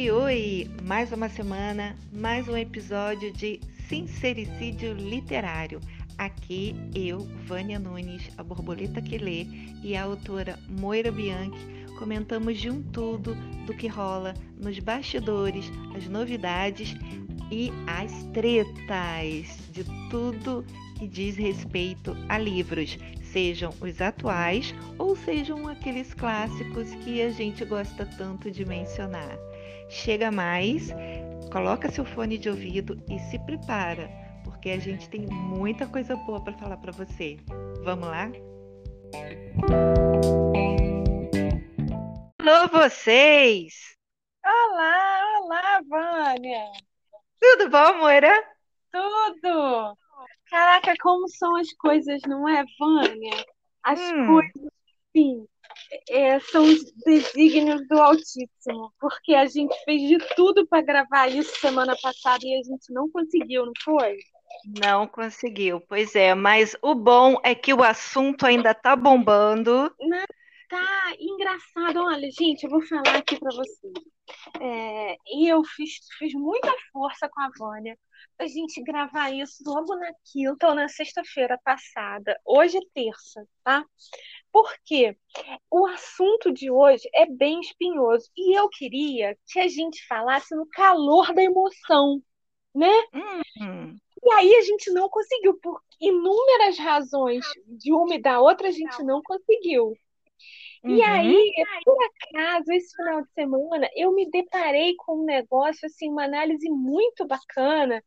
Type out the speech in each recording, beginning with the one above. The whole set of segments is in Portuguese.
Oi, oi! Mais uma semana, mais um episódio de Sincericídio Literário. Aqui eu, Vânia Nunes, a borboleta que lê, e a autora Moira Bianchi comentamos de um tudo do que rola nos bastidores, as novidades e as tretas de tudo que diz respeito a livros, sejam os atuais ou sejam aqueles clássicos que a gente gosta tanto de mencionar. Chega mais, coloca seu fone de ouvido e se prepara, porque a gente tem muita coisa boa para falar para você. Vamos lá? Alô, vocês! Olá, olá, Vânia! Tudo bom, Moira? Tudo! Caraca, como são as coisas, não é, Vânia? As Hum. coisas, sim, é, são os desígnios do Altíssimo, porque a gente fez de tudo para gravar isso semana passada e a gente não conseguiu, não foi? Não conseguiu, pois é, mas o bom é que o assunto ainda tá bombando. Tá engraçado. Olha, gente, eu vou falar aqui para vocês. É, eu fiz, fiz muita força com a Vânia pra gente gravar isso logo na quinta ou na sexta-feira passada. Hoje é terça, tá? Porque o assunto de hoje é bem espinhoso e eu queria que a gente falasse no calor da emoção, né? Hum, E aí a gente não conseguiu, por inúmeras razões, de uma e da outra, a gente não conseguiu. E uhum. aí, por acaso, esse final de semana, eu me deparei com um negócio, assim, uma análise muito bacana.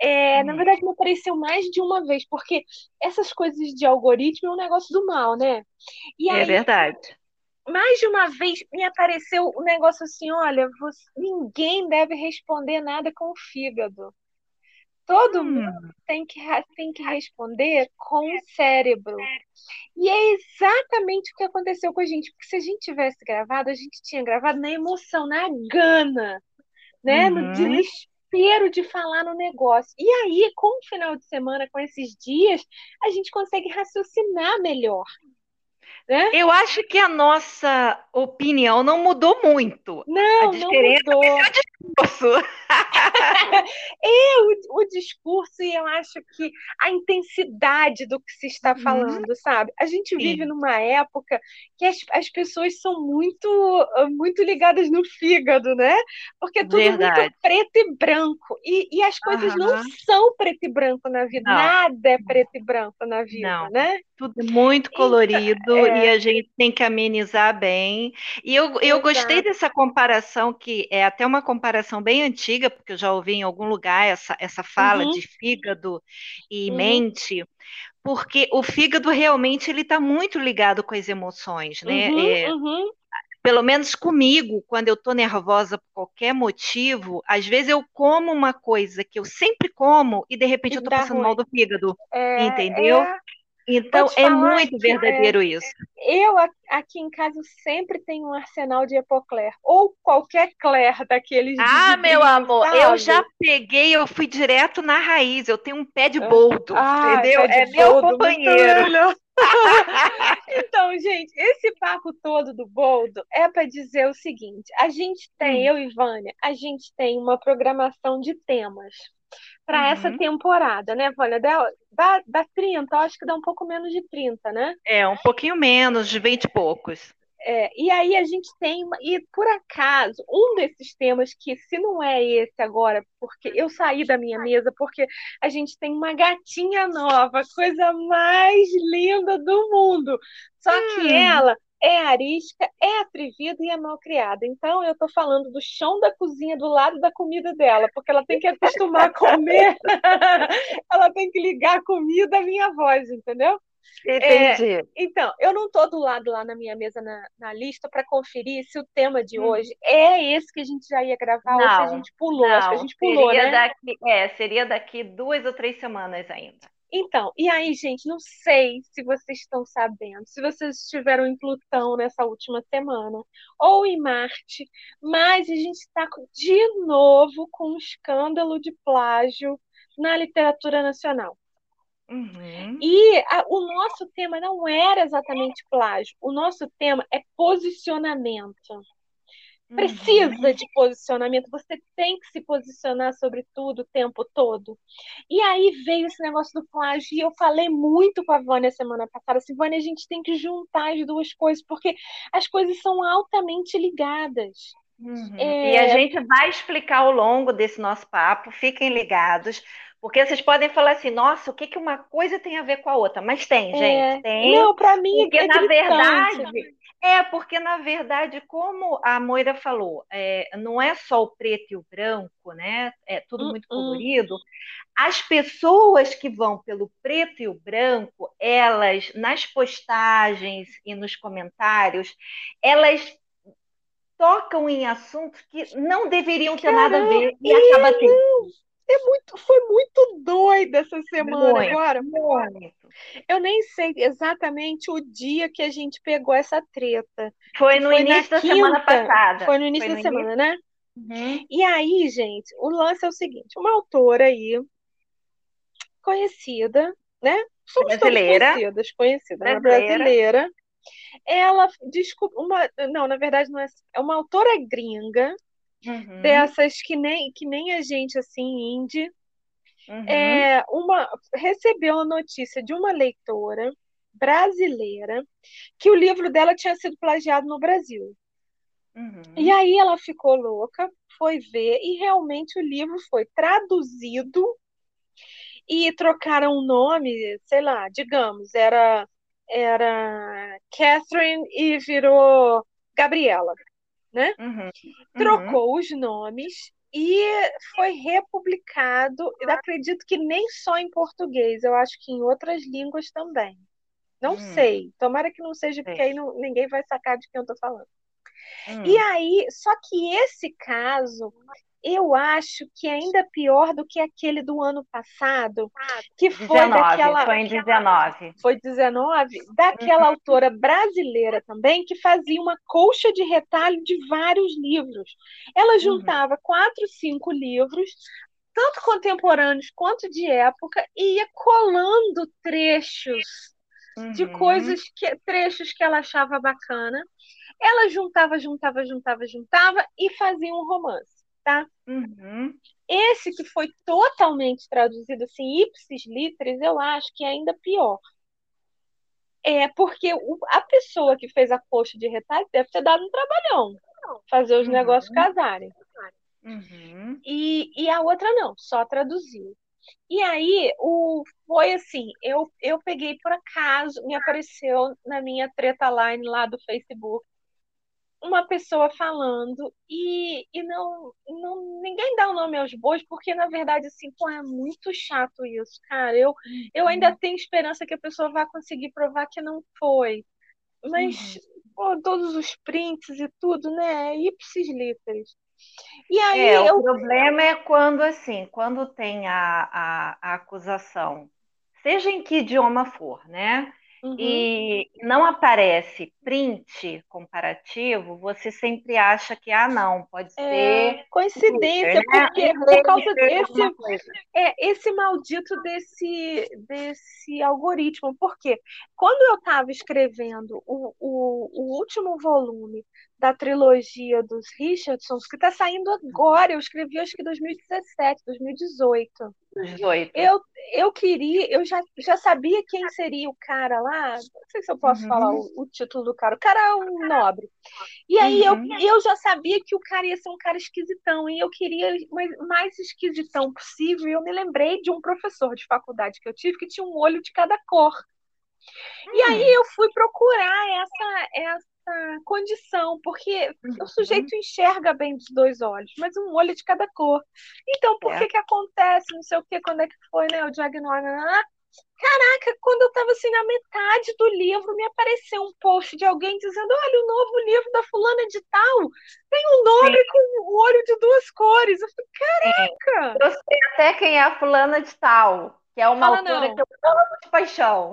É, na Hum. verdade, me apareceu mais de uma vez, porque essas coisas de algoritmo é um negócio do mal, né? E É aí, verdade. mais de uma vez, me apareceu um negócio assim: olha, você- ninguém deve responder nada com o fígado. Todo mundo Hum, tem que, tem que responder com o cérebro. E é exatamente o que aconteceu com a gente, porque se a gente tivesse gravado, a gente tinha gravado na emoção, na gana, né? No uhum. desespero de falar no negócio. E aí, com o final de semana, com esses dias, a gente consegue raciocinar melhor, né? Eu acho que a nossa opinião não mudou muito. A Não, não diferença mudou. é discurso. É o, o discurso e eu acho que a intensidade do que se está Uhum. falando, sabe? A gente vive Sim, numa época que as, as pessoas são muito, muito ligadas no fígado, né? Porque é tudo muito verdade. preto e branco. E, e as coisas não Aham. são preto e branco na vida. Não, Nada é preto e branco na vida, não. né? Tudo muito Então, colorido e é, a gente tem que amenizar bem. E eu, eu gostei dessa comparação, que é até uma comparação bem antiga, porque eu já ouvi em algum lugar essa, essa fala Uhum, de fígado e uhum, mente, porque o fígado realmente ele está muito ligado com as emoções, né? uhum, É, uhum. pelo menos comigo, quando eu estou nervosa por qualquer motivo, às vezes eu como uma coisa que eu sempre como e de repente E eu estou passando mal ruim. do fígado, É, entendeu? é, Então é muito que é, verdadeiro isso. Eu aqui em casa sempre tenho um arsenal de Epocler, ou qualquer Cler daqueles Ah, meu amor, eu já sabe? peguei, eu fui direto na raiz. Eu tenho um pé de Ah, boldo, Ai, entendeu? É meu boldo, companheiro. Então, gente, esse papo todo do boldo é para dizer o seguinte: a gente tem, Hum, eu e Vânia, a gente tem uma programação de temas para essa uhum. temporada, né, Vânia? Dá, dá, dá 30, eu acho que dá um pouco menos de 30, né? É, um pouquinho menos, de vinte e poucos. É, e aí a gente tem, e por acaso, um desses temas que, se não é esse agora, porque eu saí da minha mesa, porque a gente tem uma gatinha nova, coisa mais linda do mundo. Só que Hum, ela é arisca, é atrevida e é malcriada. Então eu tô falando do chão da cozinha do lado da comida dela, porque ela tem que acostumar a comer, ela tem que ligar a comida à minha voz, entendeu? É, entendi. então, eu não estou do lado lá na minha mesa na, na lista para conferir se o tema de Hum. hoje é esse que a gente já ia gravar ou se a Não, gente pulou. Acho que a não, gente pulou, seria né? daqui, é, seria daqui duas ou três semanas ainda. Então, e aí, gente, não sei se vocês estão sabendo, se vocês estiveram em Plutão nessa última semana ou em Marte, mas a gente está de novo com um escândalo de plágio na literatura nacional. Uhum. E a- o nosso tema não era exatamente plágio, o nosso tema é posicionamento. Precisa uhum. de posicionamento, você tem que se posicionar sobre tudo o tempo todo. E aí veio esse negócio do plágio, e eu falei muito com a Vânia semana passada, assim, Vânia, a gente tem que juntar as duas coisas, porque as coisas são altamente ligadas. Uhum. É... E a gente vai explicar ao longo desse nosso papo, fiquem ligados, porque vocês podem falar assim, nossa, o que, que uma coisa tem a ver com a outra? Mas tem, é... gente, tem. Não, para mim porque, é na verdade, é, porque na verdade, como a Moira falou, é, não é só o preto e o branco, né? É tudo uh, muito colorido. Uh. As pessoas que vão pelo preto e o branco, elas, nas postagens e nos comentários, elas tocam em assuntos que não deveriam ter Caramba, nada a ver e acaba tendo. É muito, foi muito doida essa semana muito, agora. Muito. Eu nem sei exatamente o dia que a gente pegou essa treta. Foi no foi início da quinta, semana passada. Foi no início foi no da início? semana, né? Uhum. E aí, gente, o lance é o seguinte: uma autora aí, conhecida, né? Somos brasileira. conhecidas, conhecida, brasileira. brasileira. Ela descobriu uma, não, na verdade não é, é uma autora gringa uhum. dessas que nem, que nem a gente, assim, indie, uhum. é, uma, recebeu a notícia de uma leitora brasileira que o livro dela tinha sido plagiado no Brasil. Uhum. E aí ela ficou louca, foi ver, e realmente o livro foi traduzido e trocaram o nome, sei lá, digamos, era era Catherine e virou Gabriela né? Uhum. Trocou uhum. os nomes e foi republicado. Acredito que nem só em português, eu acho que em outras línguas também. Não hum. sei. Tomara que não seja, porque aí não, ninguém vai sacar de quem eu estou falando. Hum. E aí, só que esse caso eu acho que é ainda pior do que aquele do ano passado, que foi 19, daquela. Foi em 19. Foi 19, daquela uhum. autora brasileira também, que fazia uma colcha de retalho de vários livros. Ela uhum. juntava uhum. quatro, cinco livros, tanto contemporâneos quanto de época, e ia colando trechos uhum. de coisas que trechos que ela achava bacana. Ela juntava, juntava, juntava, juntava e fazia um romance tá? Uhum. Esse que foi totalmente traduzido assim, ipsis literis, eu acho que é ainda pior. É porque o, a pessoa que fez a coxa de retalho deve ter dado um trabalhão fazer os uhum. negócios casarem. Uhum. E, e a outra não, só traduziu. E aí, o, foi assim, eu, eu peguei por acaso, me apareceu na minha treta line lá do Facebook, uma pessoa falando e, e não, não ninguém dá o nome aos bois, porque na verdade assim, pô, é muito chato isso, cara. Eu, eu ainda uhum. tenho esperança que a pessoa vá conseguir provar que não foi. Mas uhum. pô, todos os prints e tudo, né? Ipsis literis. E aí é, eu... o problema é quando assim, quando tem a, a, a acusação, seja em que idioma for, né? Uhum. e não aparece print comparativo, você sempre acha que, ah, não, pode é, ser. Coincidência, Twitter, né? porque por causa desse. É, esse maldito desse, desse algoritmo. Porque quando eu estava escrevendo o, o, o último volume da trilogia dos Richardsons, que está saindo agora. Eu escrevi acho que 2017, 2018. 2018. Eu, eu queria, eu já, já sabia quem seria o cara lá. Não sei se eu posso uhum. falar o, o, título do cara. O cara é um nobre. E aí uhum. eu, eu já sabia que o cara ia ser um cara esquisitão. E eu queria o mais esquisitão possível. E eu me lembrei de um professor de faculdade que eu tive que tinha um olho de cada cor. E aí hum. eu fui procurar essa, condição, porque uhum. o sujeito enxerga bem dos dois olhos, mas um olho de cada cor. Então, por é. que que acontece, não sei o que, quando é que foi, né, o diagnóstico? Caraca, quando eu estava assim na metade do livro, me apareceu um post de alguém dizendo: Olha, o novo livro da fulana de tal tem um nome Sim. com o olho de duas cores. Eu falei, caraca! Eu sei até quem é a fulana de tal, que é uma Fala autora não. que eu amo de paixão.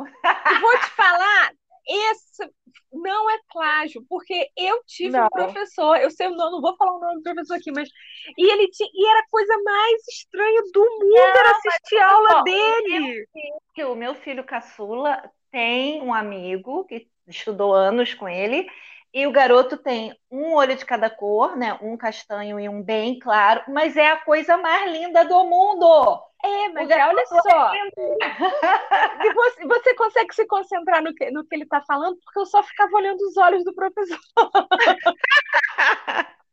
Vou te falar, esse não é plágio, porque eu tive não. um professor, eu sei o nome, não vou falar o nome do professor aqui, mas e ele tinha, e era a coisa mais estranha do mundo não, era assistir a aula ó, dele. O meu, o meu filho caçula tem um amigo que estudou anos com ele, E o garoto tem um olho de cada cor, né? Um castanho e um bem claro, mas é a coisa mais linda do mundo. É, mas é, olha só. e você, você consegue se concentrar no que, no que ele está falando, porque eu só ficava olhando os olhos do professor.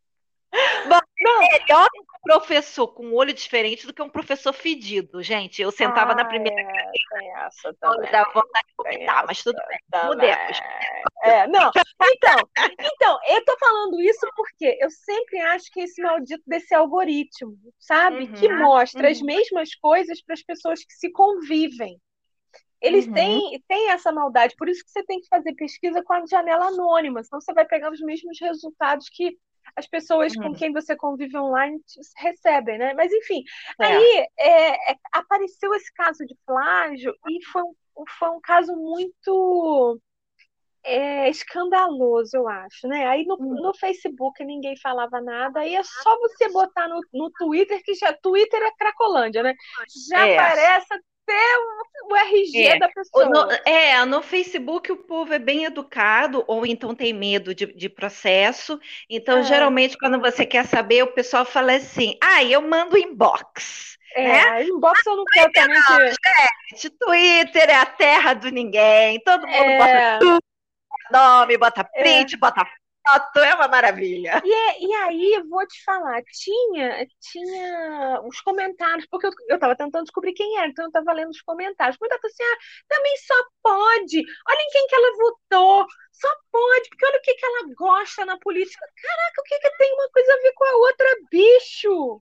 Bom, não. É melhor professor com um olho diferente do que um professor fedido, gente. Eu sentava ah, na primeira é, tem essa também. Dava vontade de vomitar, mas tudo bem. Mudemos. É, não. Então, então, eu tô falando isso porque eu sempre acho que esse maldito desse algoritmo, sabe? Uhum, que mostra uhum. as mesmas coisas para as pessoas que se convivem. Eles uhum. têm, têm essa maldade, por isso que você tem que fazer pesquisa com a janela anônima, senão você vai pegar os mesmos resultados que as pessoas uhum. com quem você convive online recebem, né? Mas enfim, é. aí é, é, apareceu esse caso de plágio e foi um, foi um caso muito é, escandaloso, eu acho, né? Aí no, hum. no, Facebook ninguém falava nada, aí é só você botar no, no Twitter, que já Twitter é Cracolândia, né? Já é. aparece o, o RG é. da pessoa. No, é, no Facebook o povo é bem educado, ou então tem medo de, de processo. Então, é. geralmente, quando você quer saber, o pessoal fala assim: ah, eu mando inbox. É, né? inbox eu não quero também. Gente, Twitter é a terra do ninguém, todo mundo é... bota nome, bota é. print, é. bota foto, é uma maravilha. E, é, e aí, vou te falar, tinha, tinha os comentários, porque eu, eu tava tentando descobrir quem era, então eu tava lendo os comentários. Muita coisa assim, ah, também só pode, olha em quem que ela votou, só pode, porque olha o que, que ela gosta na política. Caraca, o que, que tem uma coisa a ver com a outra, bicho?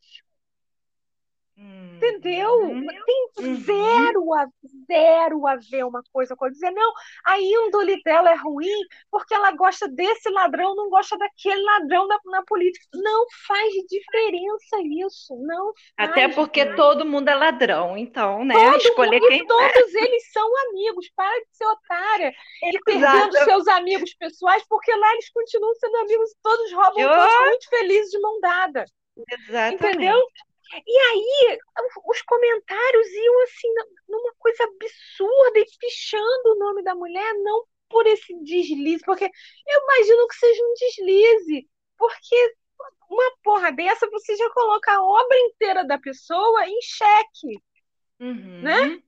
Entendeu? Uhum. Tem uhum. zero a, zero a ver uma coisa com a dizer, não, a índole dela é ruim porque ela gosta desse ladrão, não gosta daquele ladrão na, na política. Não faz diferença isso, não faz Até porque todo mundo é ladrão, então, né? Todo Escolher mundo, quem... todos eles são amigos, para de ser otária e perdendo seus amigos pessoais, porque lá eles continuam sendo amigos, todos roubam, Eu... todos muito felizes de mão dada. Exatamente. Entendeu? E aí, os comentários iam assim, numa coisa absurda e pichando o nome da mulher, não por esse deslize, porque eu imagino que seja um deslize, porque uma porra dessa você já coloca a obra inteira da pessoa em xeque, uhum. né?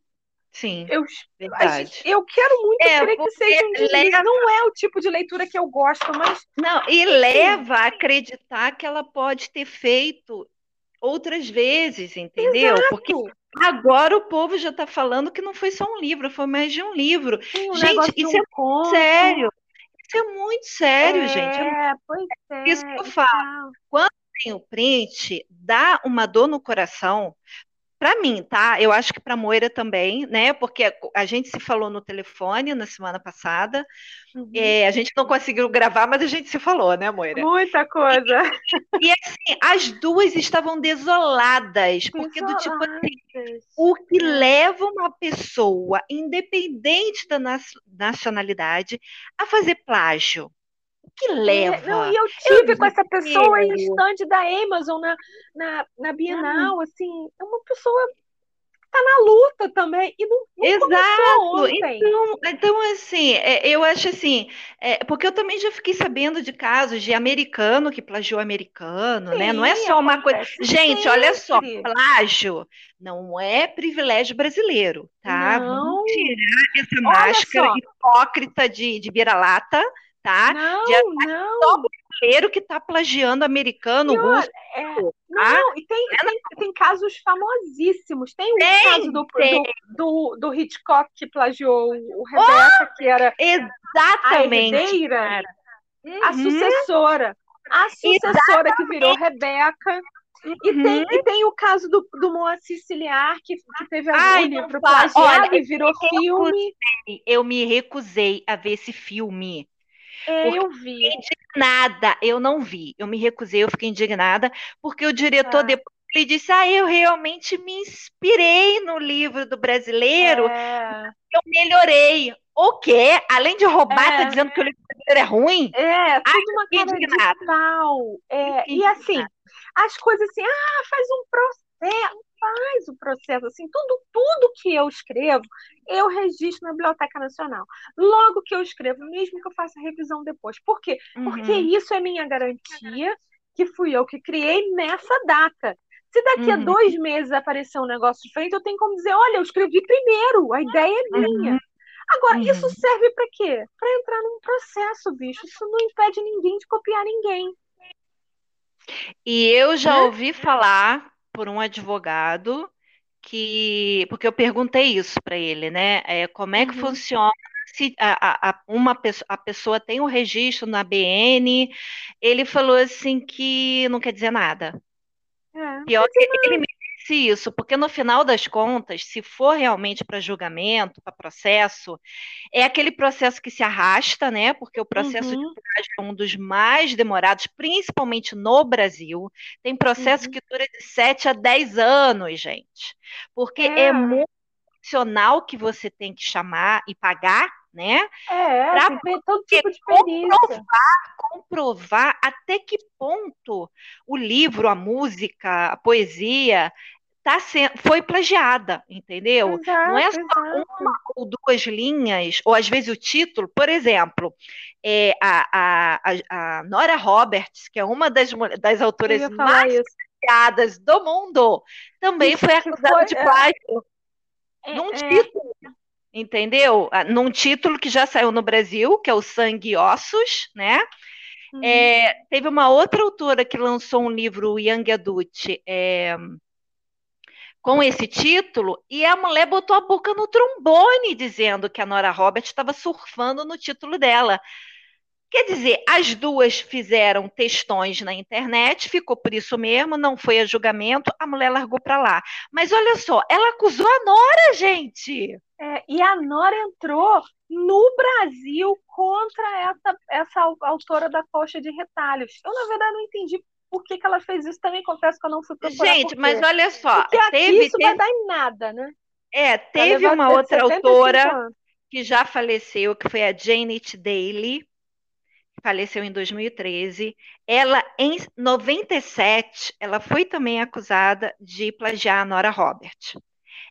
Sim, eu, verdade. Eu quero muito é, crer que seja um deslize. Leva... Não é o tipo de leitura que eu gosto, mas... Não, e leva a acreditar que ela pode ter feito outras vezes, entendeu? Exato. Porque agora o povo já está falando que não foi só um livro, foi mais de um livro. Um gente, isso é conto. muito sério. Isso é muito sério, é, gente. É, pois é. Isso que eu falo. Quando tem o print, dá uma dor no coração, para mim, tá? Eu acho que para Moira também, né? Porque a gente se falou no telefone na semana passada. Uhum. É, a gente não conseguiu gravar, mas a gente se falou, né, Moira? Muita coisa. E, e assim, as duas estavam desoladas, porque do tipo assim, o que leva uma pessoa, independente da nacionalidade, a fazer plágio? Que leva? É, não, e eu tive eu com essa pessoa em stand da Amazon na, na, na Bienal, ah. assim, é uma pessoa tá na luta também e não, não Exato. Então, então assim, é, eu acho assim, é, porque eu também já fiquei sabendo de casos de americano que plagiou americano, Sim, né? Não é só uma coisa. Gente, sempre. olha só, plágio não é privilégio brasileiro, tá? Não. Vamos tirar essa máscara hipócrita de, de vira-lata tá? Não, de não. Só brasileiro que está plagiando americano, russo. É, tá? não, e tem, tem, tem, casos famosíssimos. Tem o tem, caso do, do, do, do, Hitchcock que plagiou o Rebeca, oh, que era exatamente, a herdeira, uhum. a sucessora. A sucessora exatamente. que virou Rebeca. E, uhum. tem, e tem o caso do, do Moacir Ciliar, que, que teve o livro plagiado e virou filme. eu me recusei a ver esse filme. É, eu vi. Indignada, eu não vi. Eu me recusei, eu fiquei indignada, porque o diretor ah. depois ele disse: Ah, eu realmente me inspirei no livro do brasileiro, é. eu melhorei. O quê? Além de roubar, é. tá dizendo que o livro brasileiro é ruim? É, tudo Ai, uma cara indignada. de pau. É, e assim, as coisas assim, ah, faz um processo. Faz o processo assim, tudo, tudo que eu escrevo, eu registro na Biblioteca Nacional. Logo que eu escrevo, mesmo que eu faça revisão depois. Por quê? Uhum. Porque isso é minha garantia que fui eu que criei nessa data. Se daqui uhum. a dois meses aparecer um negócio diferente, eu tenho como dizer, olha, eu escrevi primeiro, a ideia é minha. Uhum. Agora, uhum. isso serve para quê? Para entrar num processo, bicho. Isso não impede ninguém de copiar ninguém. E eu já né? ouvi falar por um advogado que, porque eu perguntei isso para ele, né? É, como é que uhum. funciona se a, a, uma a pessoa tem o um registro na BN? Ele falou assim que não quer dizer nada. É, Pior que ele me isso, porque no final das contas, se for realmente para julgamento, para processo, é aquele processo que se arrasta, né? Porque o processo uhum. de plágio é um dos mais demorados, principalmente no Brasil. Tem processo uhum. que dura de 7 a 10 anos, gente. Porque é, é muito profissional que você tem que chamar e pagar né? É, para todo tipo de comprovar, comprovar até que ponto o livro, a música, a poesia tá sendo, foi plagiada, entendeu? Exato, Não é só exato. uma ou duas linhas, ou às vezes o título, por exemplo, é, a, a, a Nora Roberts, que é uma das, das autoras mais plagiadas do mundo, também foi acusada foi, de é. plágio é, num é, título. Entendeu? Ah, num título que já saiu no Brasil, que é o Sangue e Ossos, né? Uhum. É, teve uma outra autora que lançou um livro, Young Adult, é, com esse título, e a mulher botou a boca no trombone, dizendo que a Nora Roberts estava surfando no título dela. Quer dizer, as duas fizeram textões na internet, ficou por isso mesmo, não foi a julgamento, a mulher largou para lá. Mas olha só, ela acusou a Nora, gente. É, e a Nora entrou no Brasil contra essa, essa autora da coxa de retalhos. Eu, na verdade, não entendi por que, que ela fez isso. Também confesso que eu não fui procurar. Gente, mas olha só. Porque teve, isso teve... vai dar em nada, né? É, teve uma outra autora anos. que já faleceu, que foi a Janet Daly faleceu em 2013. Ela, em 97, ela foi também acusada de plagiar a Nora Robert.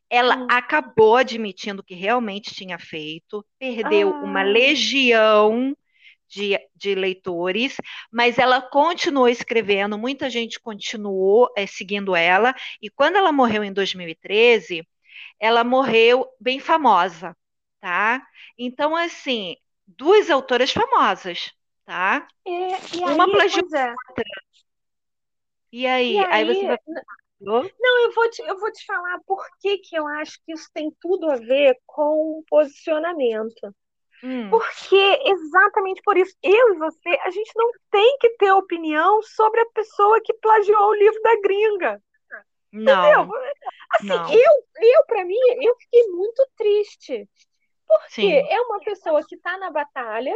Ela hum. acabou admitindo que realmente tinha feito, perdeu ah. uma legião de, de, leitores, mas ela continuou escrevendo, muita gente continuou é, seguindo ela, e quando ela morreu em 2013, ela morreu bem famosa, tá? Então, assim, duas autoras famosas, tá? É, e Uma aí, plagiou é. outra. E aí? E aí, aí você vai... Não, eu vou, te, eu vou te falar por que, que eu acho que isso tem tudo a ver com posicionamento. Hum. Porque exatamente por isso, eu e você, a gente não tem que ter opinião sobre a pessoa que plagiou o livro da gringa. Não. Entendeu? Assim, não. eu, eu para mim, eu fiquei muito triste. Porque Sim. é uma pessoa que está na batalha,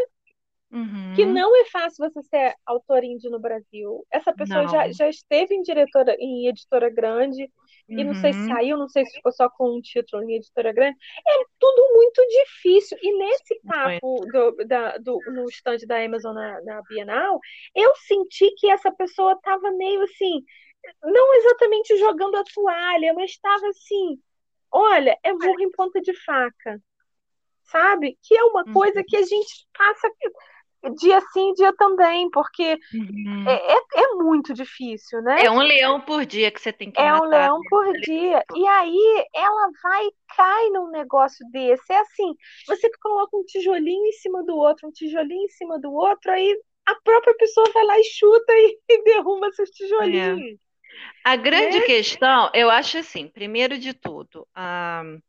Uhum. Que não é fácil você ser autor indie no Brasil. Essa pessoa já, já esteve em diretora, em editora grande, uhum. e não sei se uhum. saiu, não sei se ficou só com um título em editora grande. É tudo muito difícil. E nesse papo do, da, do, no stand da Amazon na, na Bienal, eu senti que essa pessoa estava meio assim, não exatamente jogando a toalha, mas estava assim. Olha, é burro em ponta de faca sabe? Que é uma coisa uhum. que a gente passa dia sim, dia também, porque uhum. é, é, é, muito difícil, né? É um leão por dia que você tem que É matar, um leão né? por dia. E aí ela vai e cai num negócio desse. É assim, você coloca um tijolinho em cima do outro, um tijolinho em cima do outro, aí a própria pessoa vai lá e chuta e, e derruba esses tijolinhos. É. A grande né? questão, eu acho assim, primeiro de tudo, um,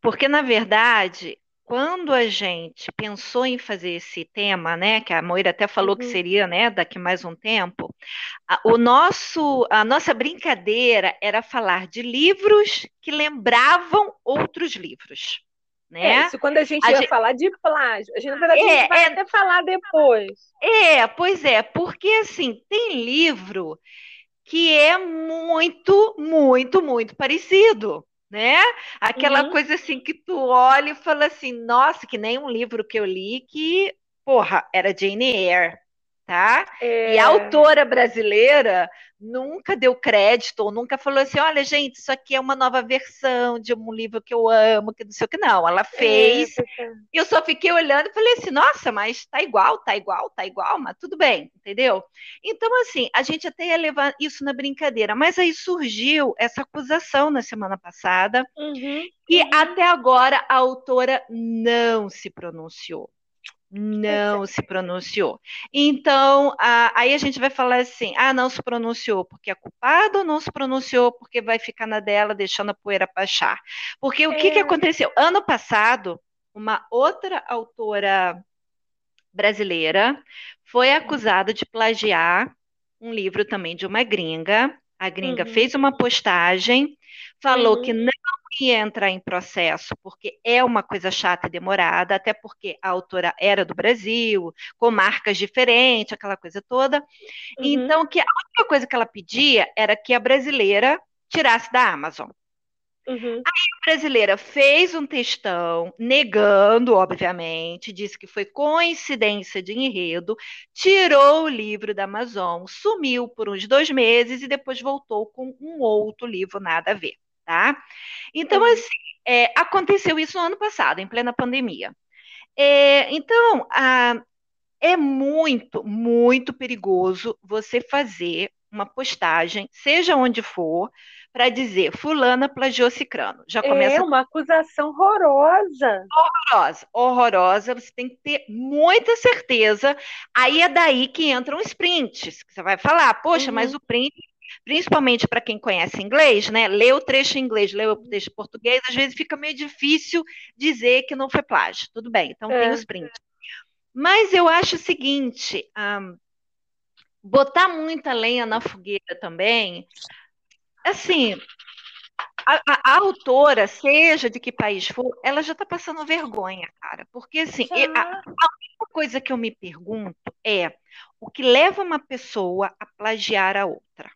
porque na verdade quando a gente pensou em fazer esse tema, né, que a Moira até falou uhum. que seria, né, daqui mais um tempo, a, o nosso, a nossa brincadeira era falar de livros que lembravam outros livros. Né? É, isso quando a gente a ia gente... falar de plágio. A gente, na verdade, é, a gente vai é... até falar depois. É, pois é, porque assim, tem livro que é muito, muito, muito parecido né? Aquela uhum. coisa assim que tu olha e fala assim, nossa, que nem um livro que eu li que, porra, era Jane Eyre, tá? É... E a autora brasileira nunca deu crédito, ou nunca falou assim: olha, gente, isso aqui é uma nova versão de um livro que eu amo, que não sei o que, não. Ela fez. É, e eu só fiquei olhando e falei assim: nossa, mas tá igual, tá igual, tá igual, mas tudo bem, entendeu? Então, assim, a gente até ia levar isso na brincadeira, mas aí surgiu essa acusação na semana passada, uhum, e até agora a autora não se pronunciou não se pronunciou. Então, a, aí a gente vai falar assim: ah, não se pronunciou porque é culpado ou não se pronunciou porque vai ficar na dela deixando a poeira baixar? Porque o é. que, que é. aconteceu? Ano passado, uma outra autora brasileira foi acusada de plagiar um livro também de uma gringa. A gringa uhum. fez uma postagem, falou uhum. que não ia entrar em processo, porque é uma coisa chata e demorada, até porque a autora era do Brasil, com marcas diferentes, aquela coisa toda. Uhum. Então, que a única coisa que ela pedia era que a brasileira tirasse da Amazon. Uhum. Aí a brasileira fez um textão, negando, obviamente, disse que foi coincidência de enredo, tirou o livro da Amazon, sumiu por uns dois meses e depois voltou com um outro livro, nada a ver tá? Então, assim, é, aconteceu isso no ano passado, em plena pandemia. É, então, a, é muito, muito perigoso você fazer uma postagem, seja onde for, para dizer fulana plagiou cicrano. Já começa É uma acusação horrorosa. Horrorosa, horrorosa. Você tem que ter muita certeza. Aí é daí que entram os prints. Você vai falar, poxa, uhum. mas o print principalmente para quem conhece inglês, né? Lê o trecho em inglês, lê o trecho em português, às vezes fica meio difícil dizer que não foi plágio. Tudo bem, então é. tem os prints. Mas eu acho o seguinte: um, botar muita lenha na fogueira também, assim, a, a, a, autora, seja de que país for, ela já está passando vergonha, cara. Porque, assim, a, a, única coisa que eu me pergunto é o que leva uma pessoa a plagiar a outra.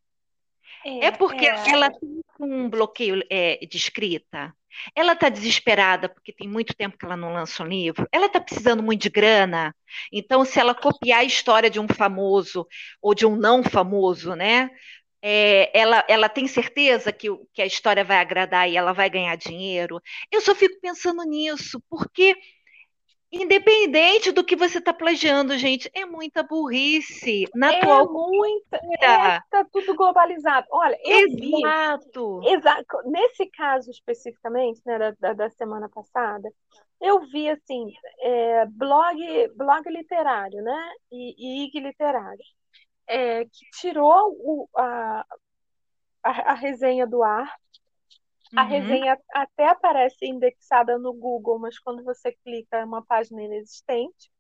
É, é porque é. ela tem um bloqueio é, de escrita. Ela está desesperada porque tem muito tempo que ela não lança um livro. Ela está precisando muito de grana. Então, se ela copiar a história de um famoso ou de um não famoso, né? É, ela, ela tem certeza que, que a história vai agradar e ela vai ganhar dinheiro. Eu só fico pensando nisso, porque Independente do que você está plagiando, gente, é muita burrice. Na é atual muita. É, tá tudo globalizado. Olha, exato. vi. Exato. Nesse caso especificamente, né, da, da, da semana passada, eu vi assim, é, blog, blog literário, né? E, e IG literário. É, que tirou o, a, a, a resenha do ar a uhum. resenha até aparece indexada no Google, mas quando você clica é uma página inexistente.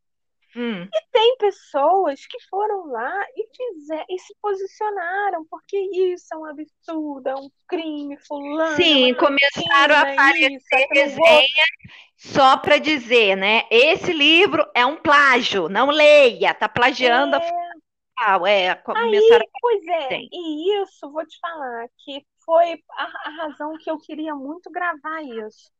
Hum. E tem pessoas que foram lá e, fizer, e se posicionaram, porque isso é um absurdo, é um crime, fulano. Sim, começaram a aparecer resenha só para dizer, né? Esse livro é um plágio, não leia, tá plagiando é... a é, começaram Aí, pois é, e isso, vou te falar, que foi a, a razão que eu queria muito gravar isso.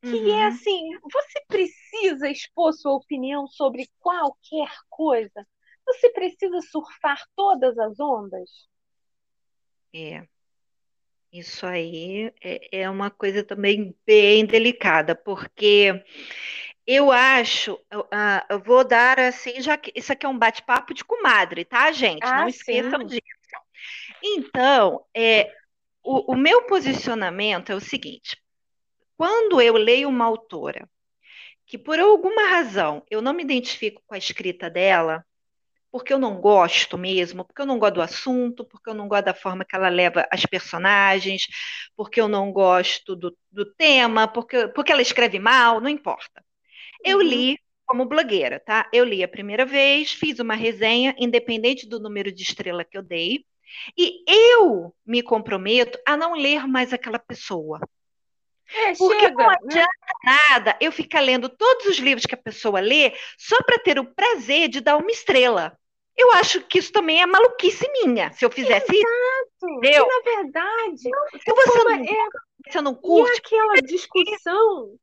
Que é uhum. é assim, você precisa expor sua opinião sobre qualquer coisa. Você precisa surfar todas as ondas. É. Isso aí é, é uma coisa também bem delicada, porque eu acho, uh, eu vou dar assim, já que isso aqui é um bate-papo de comadre, tá, gente? Ah, Não esqueçam sim. disso. Então, é, o, o meu posicionamento é o seguinte: quando eu leio uma autora que por alguma razão eu não me identifico com a escrita dela, porque eu não gosto mesmo, porque eu não gosto do assunto, porque eu não gosto da forma que ela leva as personagens, porque eu não gosto do, do tema, porque, porque ela escreve mal, não importa. Eu uhum. li como blogueira, tá? Eu li a primeira vez, fiz uma resenha, independente do número de estrela que eu dei, e eu me comprometo a não ler mais aquela pessoa. É, Porque chega, não né? adianta né? nada eu ficar lendo todos os livros que a pessoa lê só para ter o prazer de dar uma estrela. Eu acho que isso também é maluquice minha, se eu fizesse Exato. isso. Entendeu? na verdade, se você não, é, você não curte. E aquela discussão,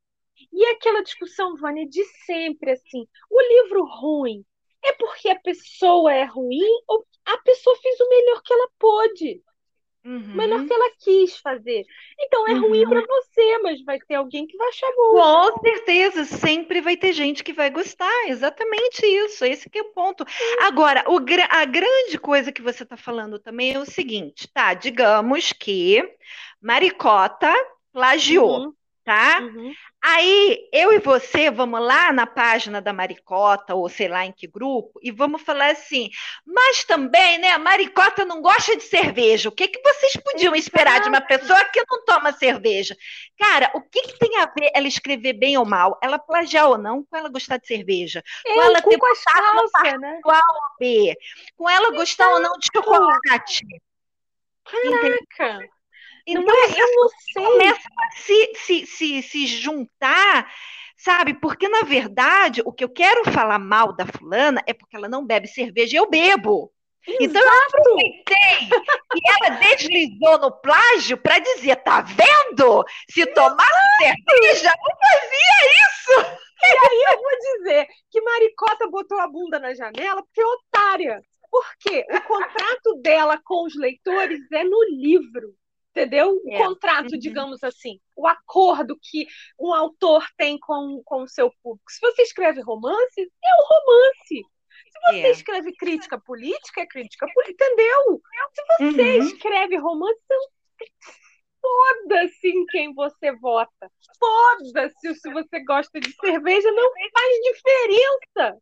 e aquela discussão, Vânia, de sempre assim, o livro ruim é porque a pessoa é ruim ou a pessoa fez o melhor que ela pôde. Uhum. Melhor que ela quis fazer. Então é uhum. ruim para você, mas vai ter alguém que vai achar bom. Com certeza, sempre vai ter gente que vai gostar. Exatamente isso. Esse que é o ponto. Agora, o, a grande coisa que você está falando também é o seguinte, tá? Digamos que Maricota plagiou. Tá? Uhum. Aí eu e você vamos lá na página da Maricota, ou sei lá em que grupo, e vamos falar assim, mas também, né, a Maricota não gosta de cerveja. O que, que vocês podiam esperar de uma pessoa que não toma cerveja? Cara, o que, que tem a ver ela escrever bem ou mal, ela plagiar ou não, com ela gostar de cerveja? Eu, com ela ter gostado né? A B? Com ela gostar ou não de chocolate? Caraca! Entendeu? Então, não é, eu não sei. começa a se, se, se, se juntar, sabe? Porque, na verdade, o que eu quero falar mal da fulana é porque ela não bebe cerveja e eu bebo. Exato. Então eu aproveitei e ela deslizou no plágio para dizer, tá vendo? Se tomasse cerveja, não fazia isso. E aí eu vou dizer que Maricota botou a bunda na janela porque é otária. Porque o contrato dela com os leitores é no livro entendeu? O é. contrato, uhum. digamos assim, o acordo que um autor tem com, com o seu público. Se você escreve romance, é um romance. Se você é. escreve crítica política, é crítica política, entendeu? Se você uhum. escreve romance, foda-se em quem você vota. Foda-se se você gosta de cerveja, não faz diferença.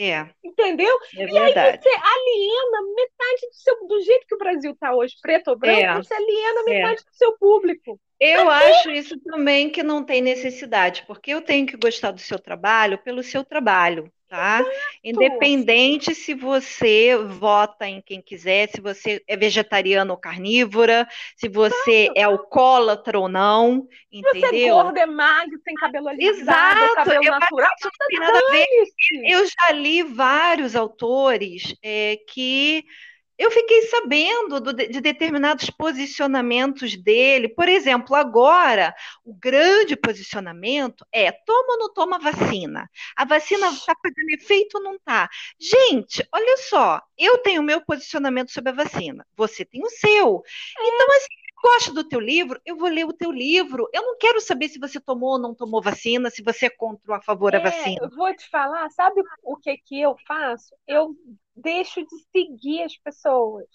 É. Entendeu? É e aí você aliena metade do seu. Do jeito que o Brasil está hoje, preto ou branco, é. você aliena é. metade é. do seu público. Eu acho isso também que não tem necessidade, porque eu tenho que gostar do seu trabalho pelo seu trabalho tá? Independente se você vota em quem quiser, se você é vegetariano ou carnívora, se você é alcoólatra ou não, entendeu? Você é gordo, é magro, tem cabelo alisado, Exato. cabelo eu natural, não tem nada a ver. Eu já li vários autores é, que eu fiquei sabendo do, de determinados posicionamentos dele. Por exemplo, agora, o grande posicionamento é: toma ou não toma vacina? A vacina está fazendo efeito ou não está? Gente, olha só, eu tenho o meu posicionamento sobre a vacina, você tem o seu. É. Então, assim, gosto do teu livro, eu vou ler o teu livro. Eu não quero saber se você tomou ou não tomou vacina, se você é contra ou a favor da é, vacina. Eu vou te falar, sabe o que que eu faço? Eu deixo de seguir as pessoas.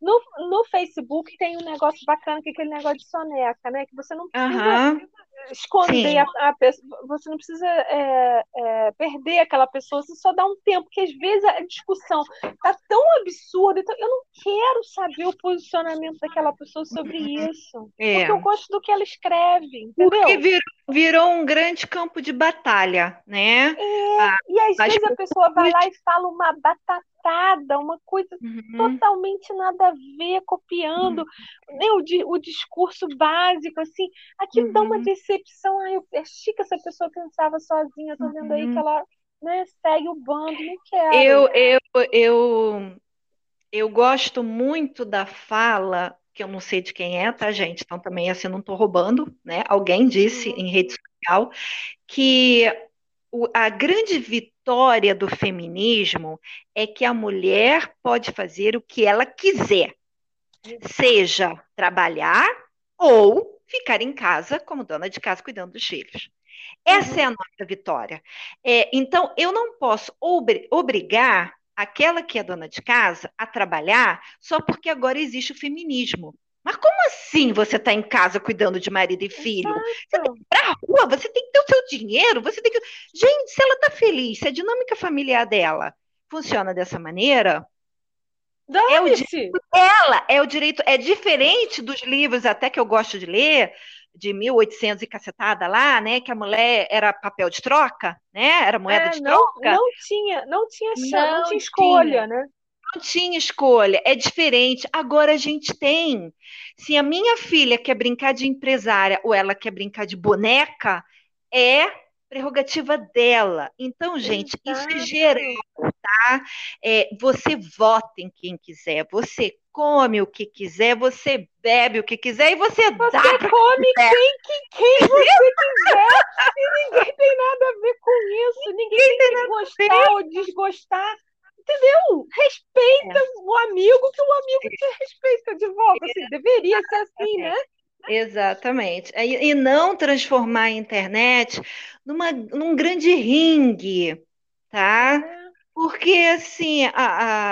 No, no Facebook tem um negócio bacana, que é aquele negócio de soneca, né? Que você não precisa uhum. Esconder a, a, pessoa, você não precisa é, é, perder aquela pessoa, você só dá um tempo, porque às vezes a discussão tá tão absurda, então eu não quero saber o posicionamento daquela pessoa sobre isso. É. Porque eu gosto do que ela escreve, entendeu? Porque virou, virou um grande campo de batalha, né? É, ah, e às vezes a pessoa vai lá e fala uma batata uma coisa uhum. totalmente nada a ver, copiando uhum. né, o, o discurso básico, assim, aquilo uhum. dá uma uhum. Decepção. Ai, eu achei que essa pessoa pensava sozinha, tô vendo aí que uhum. ela né, segue o bando, não quero. Eu, eu, eu, eu gosto muito da fala que eu não sei de quem é, tá, gente? Então também assim não estou roubando, né? Alguém disse uhum. em rede social que o, a grande vitória do feminismo é que a mulher pode fazer o que ela quiser, seja trabalhar ou ficar em casa como dona de casa cuidando dos filhos. Essa uhum. é a nossa vitória. É, então, eu não posso ob obrigar aquela que é dona de casa a trabalhar só porque agora existe o feminismo. Mas como assim você está em casa cuidando de marido e filho? Exato. Você tem que ir para a rua, você tem que ter o seu dinheiro, você tem que. Gente, se ela está feliz, se a dinâmica familiar dela funciona dessa maneira. É o direito dela, é o direito, é diferente dos livros até que eu gosto de ler, de 1800 e cacetada lá, né, que a mulher era papel de troca, né, era moeda é, de não, troca. Não tinha, não tinha chance, não, não tinha escolha, tinha. né? não tinha escolha, é diferente. Agora a gente tem. Se a minha filha quer brincar de empresária ou ela quer brincar de boneca, é prerrogativa dela. Então, gente, Exato. isso é geral, tá? É, você vota em quem quiser, você come o que quiser, você bebe o que quiser e você, você dá. Você come quem, quem, quem você quiser e ninguém tem nada a ver com isso. Ninguém, ninguém tem, que gostar ou desgostar. Entendeu? Respeita é. o amigo que o amigo te respeita de volta. Assim, deveria ser assim, né? Exatamente. E não transformar a internet numa, num grande ringue, tá? Porque, assim, a,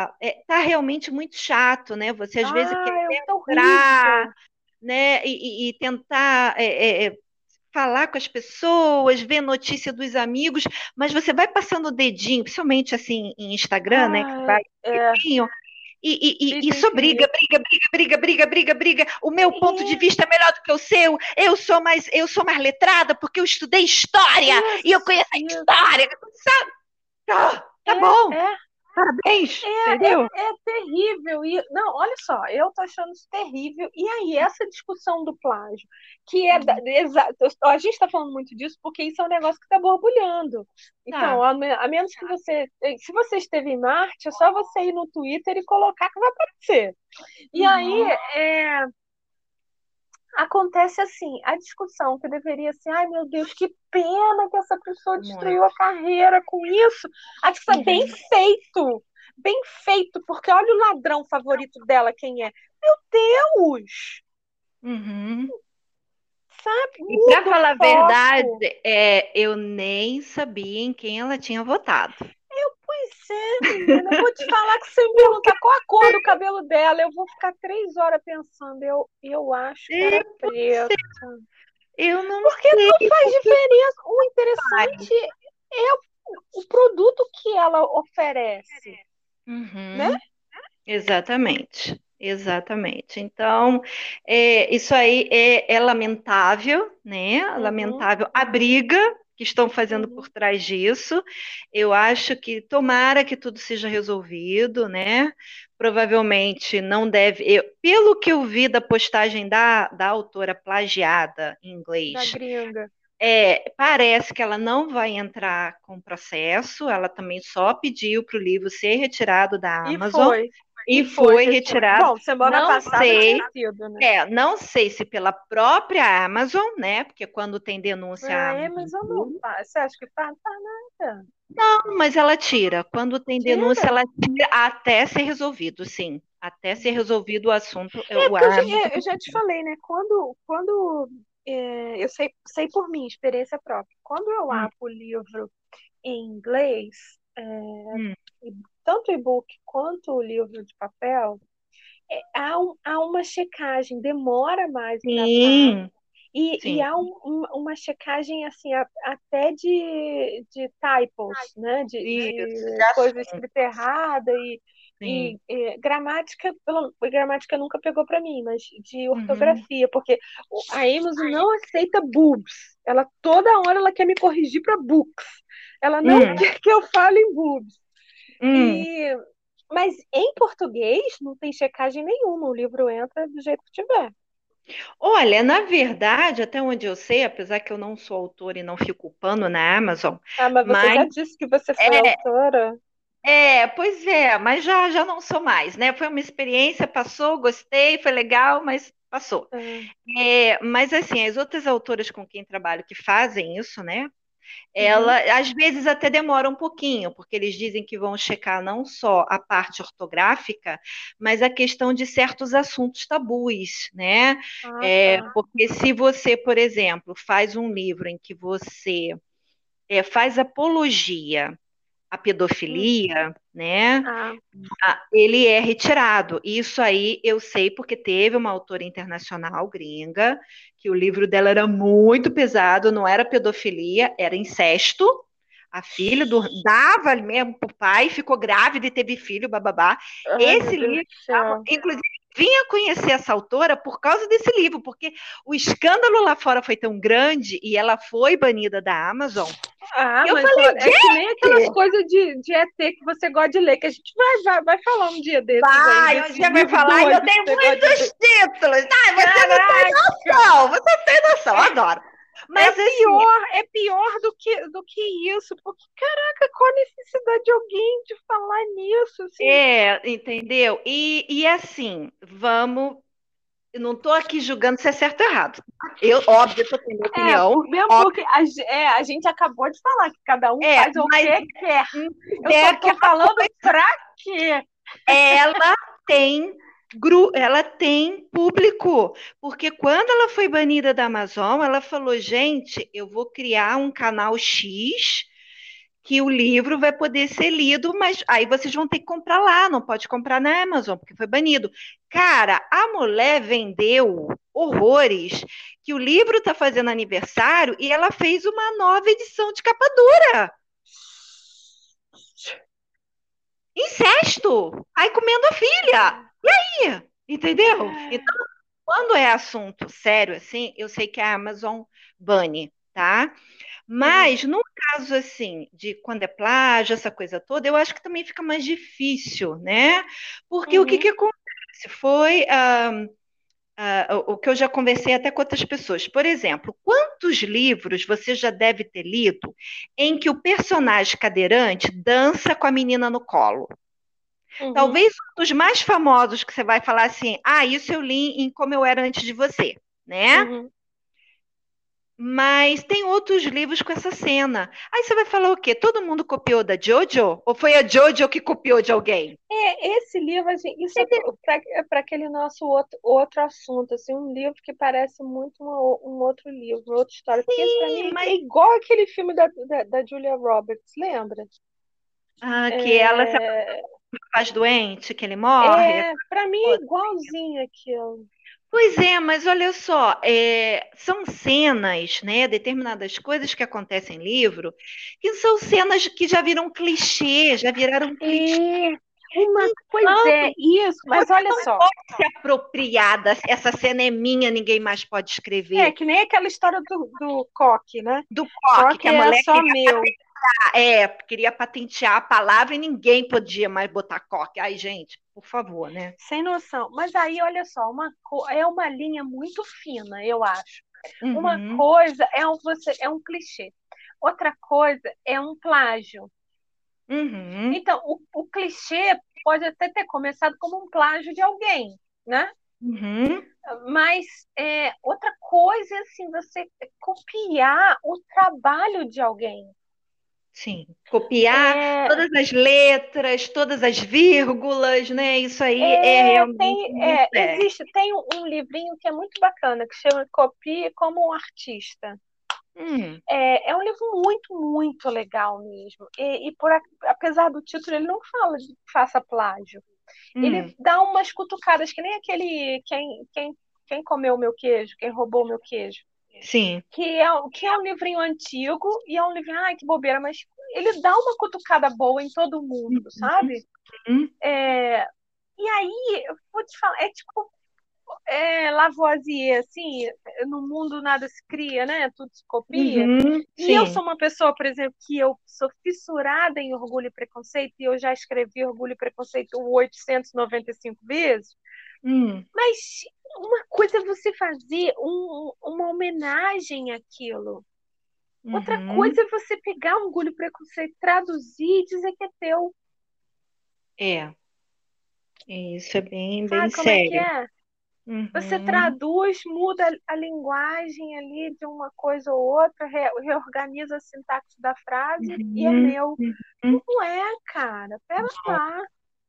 a, é, tá realmente muito chato, né? Você às ah, vezes quer é entrar, né? E, e tentar é, é, é, falar com as pessoas, ver notícia dos amigos, mas você vai passando o dedinho, principalmente assim em Instagram, ah, né? Que vai é. dedinho, e, e, e, só briga, briga, briga, briga, briga, briga, briga. O meu ponto de vista é melhor do que o seu. Eu sou mais, eu sou mais letrada porque eu estudei história isso, e eu conheço a história, sabe? Ah, tá é, bom. É. Parabéns, é, entendeu? É, é, terrível. E, não, olha só, eu tô achando isso terrível. E aí, essa discussão do plágio, que é da, exato, a gente está falando muito disso porque isso é um negócio que está borbulhando. Então, tá. a, a, menos que você. Se você esteve em Marte, é só você ir no Twitter e colocar que vai aparecer. E uhum. aí, é, acontece assim, a discussão que deveria ser, ai meu Deus, que pena que essa pessoa destruiu Muito. a carreira com isso. A discussão uhum. bem feito, bem feito, porque olha o ladrão favorito dela, quem é. Meu Deus! Uhum. Sabe? E para falar a verdade, é, eu nem sabia em quem ela tinha votado. Eu, pois é, menina. Eu vou te falar que você me perguntar qual a cor do cabelo dela, eu vou ficar três horas pensando. Eu, eu acho que era preto. Eu não Porque sei. não faz diferença. O interessante é o, o produto que ela oferece. Uhum. Né? Exatamente. Exatamente. Então, é, isso aí é, é, lamentável, né? Uhum. Lamentável a briga que estão fazendo por uhum. trás disso. Eu acho que tomara que tudo seja resolvido, né? Provavelmente não deve. Eu, pelo que eu vi da postagem da, da autora plagiada em inglês. Da gringa. É, parece que ela não vai entrar com processo, ela também só pediu para o livro ser retirado da Amazon. E foi. E foi, retirado. Bom, semana não passada sei, sido, né? É, não sei se pela própria Amazon, né? Porque quando tem denúncia. A Amazon não Você acha que faz? Tá nada. Não, mas ela tira. Quando tem tira. denúncia, ela tira até ser resolvido, sim. Até ser resolvido o assunto. É, eu, eu, eu já te falei, né? Quando, quando é, eu sei, sei por mim, experiência própria. Quando eu hum. abro o livro em inglês, é, hum tanto o e-book quanto o livro de papel, é, há, um, há uma checagem, demora mais Sim. E, e há um, um, uma checagem assim, a, até de, de typos, né? De, de coisa escrita errada e, e, e, gramática, pelo, gramática nunca pegou para mim, mas de uhum. ortografia, uhum. porque a Amazon não aceita boobs. Ela toda hora ela quer me corrigir para books. Ela não uhum. quer que eu fale em boobs. Hum. E, mas em português não tem checagem nenhuma, o livro entra do jeito que tiver. Olha, na verdade, até onde eu sei, apesar que eu não sou autora e não fico culpando na Amazon. Ah, mas você mas... já disse que você foi é... autora. É, pois é, mas já, já não sou mais, né? Foi uma experiência, passou, gostei, foi legal, mas passou. É. É, mas assim, as outras autoras com quem trabalho que fazem isso, né? Ela uhum. às vezes até demora um pouquinho, porque eles dizem que vão checar não só a parte ortográfica, mas a questão de certos assuntos tabus, né? Ah, é, tá. Porque se você, por exemplo, faz um livro em que você é, faz apologia à pedofilia, né? Ah. Ele é retirado. Isso aí eu sei porque teve uma autora internacional gringa que o livro dela era muito pesado, não era pedofilia, era incesto. A filha do, dava mesmo pro pai, ficou grávida e teve filho, bababá. Ai, Esse livro, inclusive, vinha conhecer essa autora por causa desse livro, porque o escândalo lá fora foi tão grande e ela foi banida da Amazon. Ah, eu mas falei, é que nem aquelas coisas de, de ET que você gosta de ler, que a gente vai, vai, vai falar um dia desses. Vai, um dia vai falar, eu tenho muitos títulos. Ah, você Caraca. não tem noção, você tem noção, adoro. Mas é assim, pior, é pior do que, do que isso, porque, caraca, qual a necessidade de alguém de falar nisso? Assim? É, entendeu? E, e assim, vamos. Eu não estou aqui julgando se é certo ou errado. Eu, óbvio, eu tenho minha opinião. É, mesmo óbvio. porque a, é, a gente acabou de falar que cada um é, faz o que quer. Eu tô falando pra quê? Ela tem ela tem público, porque quando ela foi banida da Amazon, ela falou: gente, eu vou criar um canal X que o livro vai poder ser lido, mas aí vocês vão ter que comprar lá, não pode comprar na Amazon, porque foi banido. Cara, a mulher vendeu horrores que o livro está fazendo aniversário e ela fez uma nova edição de capa dura. Incesto! Aí comendo a filha. E aí? Entendeu? É. Então, quando é assunto sério assim, eu sei que a Amazon bane, tá? Mas, no caso, assim, de quando é plágio, essa coisa toda, eu acho que também fica mais difícil, né? Porque uhum. o que, que acontece? Foi uh, uh, o que eu já conversei até com outras pessoas. Por exemplo, quantos livros você já deve ter lido em que o personagem cadeirante dança com a menina no colo? Uhum. Talvez um dos mais famosos que você vai falar assim, ah, isso eu li em Como Eu Era Antes de Você, né? Uhum. Mas tem outros livros com essa cena. Aí você vai falar o quê? Todo mundo copiou da Jojo? Ou foi a Jojo que copiou de alguém? É, esse livro, assim, isso é para é aquele nosso outro, outro assunto, assim, um livro que parece muito um, um outro livro, uma outra história. Sim, pra mim, mas... é igual aquele filme da, da, da Julia Roberts, lembra? Ah, que é... ela se faz doente, que ele morre. É, para mim é igualzinho aquilo. Pois é, mas olha só, é, são cenas, né, determinadas coisas que acontecem em livro, que são cenas que já viram clichê, já viraram clichê. É, uma, pois então, é, isso, mas olha só. Pode ser apropriada, essa cena é minha, ninguém mais pode escrever. É, que nem aquela história do, do coque, né? Do coque, que mulher é só meu. É, queria patentear a palavra e ninguém podia mais botar coque. Ai, gente, por favor, né? Sem noção. Mas aí, olha só, uma, é uma linha muito fina, eu acho. Uhum. Uma coisa é um, você, é um clichê. Outra coisa é um plágio. Uhum. Então, o, o clichê pode até ter começado como um plágio de alguém, né? Uhum. Mas é, outra coisa é assim, você copiar o trabalho de alguém. Sim, copiar é... todas as letras, todas as vírgulas, né? Isso aí é, é realmente. Tem, é, existe, tem um livrinho que é muito bacana, que chama Copie como um Artista. Hum. É, é um livro muito, muito legal mesmo. E, e, por apesar do título, ele não fala de faça plágio. Hum. Ele dá umas cutucadas, que nem aquele quem, quem, quem comeu o meu queijo, quem roubou o meu queijo. Sim. Que é, que é um livrinho antigo e é um livrinho, ai, que bobeira, mas ele dá uma cutucada boa em todo mundo, uhum. sabe? Uhum. É, e aí, eu vou te falar, é tipo é, Lavoisier, assim, no mundo nada se cria, né? Tudo se copia. Uhum, e eu sou uma pessoa, por exemplo, que eu sou fissurada em Orgulho e Preconceito, e eu já escrevi Orgulho e Preconceito 895 vezes. Hum. Mas uma coisa é você fazer um, uma homenagem àquilo. Uhum. Outra coisa é você pegar um orgulho preconceito, traduzir e dizer que é teu. É. Isso é bem, bem Sabe sério. Como é que é? Uhum. Você traduz, muda a linguagem ali de uma coisa ou outra, re reorganiza a sintaxe da frase uhum. e é uhum. meu. Uhum. Não é, cara. Pera lá.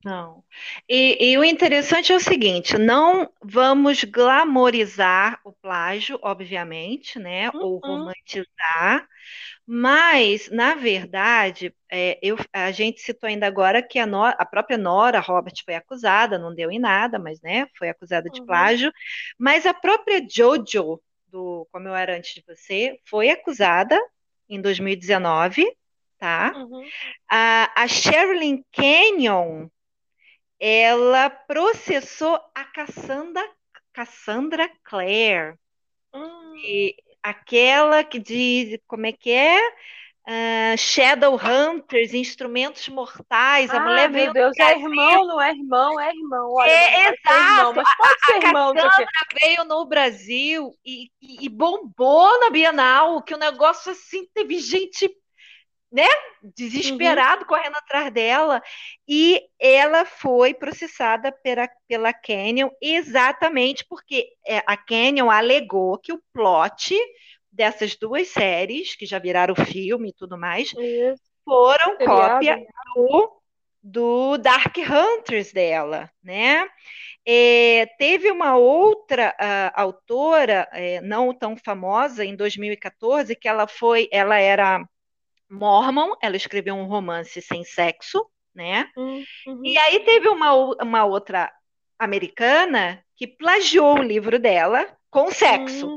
Não. E, e, o interessante é o seguinte: não vamos glamorizar o plágio, obviamente, né? Uhum. Ou romantizar, mas, na verdade, é, eu, a gente citou ainda agora que a, no, a, própria Nora Robert foi acusada, não deu em nada, mas né, foi acusada de uhum. plágio. Mas a própria Jojo, do Como Eu Era Antes de Você, foi acusada em 2019. Tá? Uhum. A, a Sherilyn Canyon ela processou a Cassandra, Cassandra Clare. Hum. E aquela que diz, como é que é? uh, Shadowhunters, Instrumentos Mortais. Ah, a mulher meu veio Deus, é irmão, não é irmão, é irmão. Olha, é, exato. Irmão, mas pode a, ser a irmão. Cassandra veio no Brasil e, e, e bombou na Bienal, que o negócio assim teve gente né, desesperado uhum. correndo atrás dela, e ela foi processada pela, pela Canyon exatamente porque é, a Canyon alegou que o plot dessas duas séries, que já viraram filme e tudo mais, foram cópia do, do Dark Hunters dela, né? É, teve uma outra uh, autora, é, não tão famosa, em 2014, que ela foi, ela era mormon, ela escreveu um romance sem sexo, né? Hum, uhum. E aí teve uma, uma outra americana que plagiou o livro dela com sexo,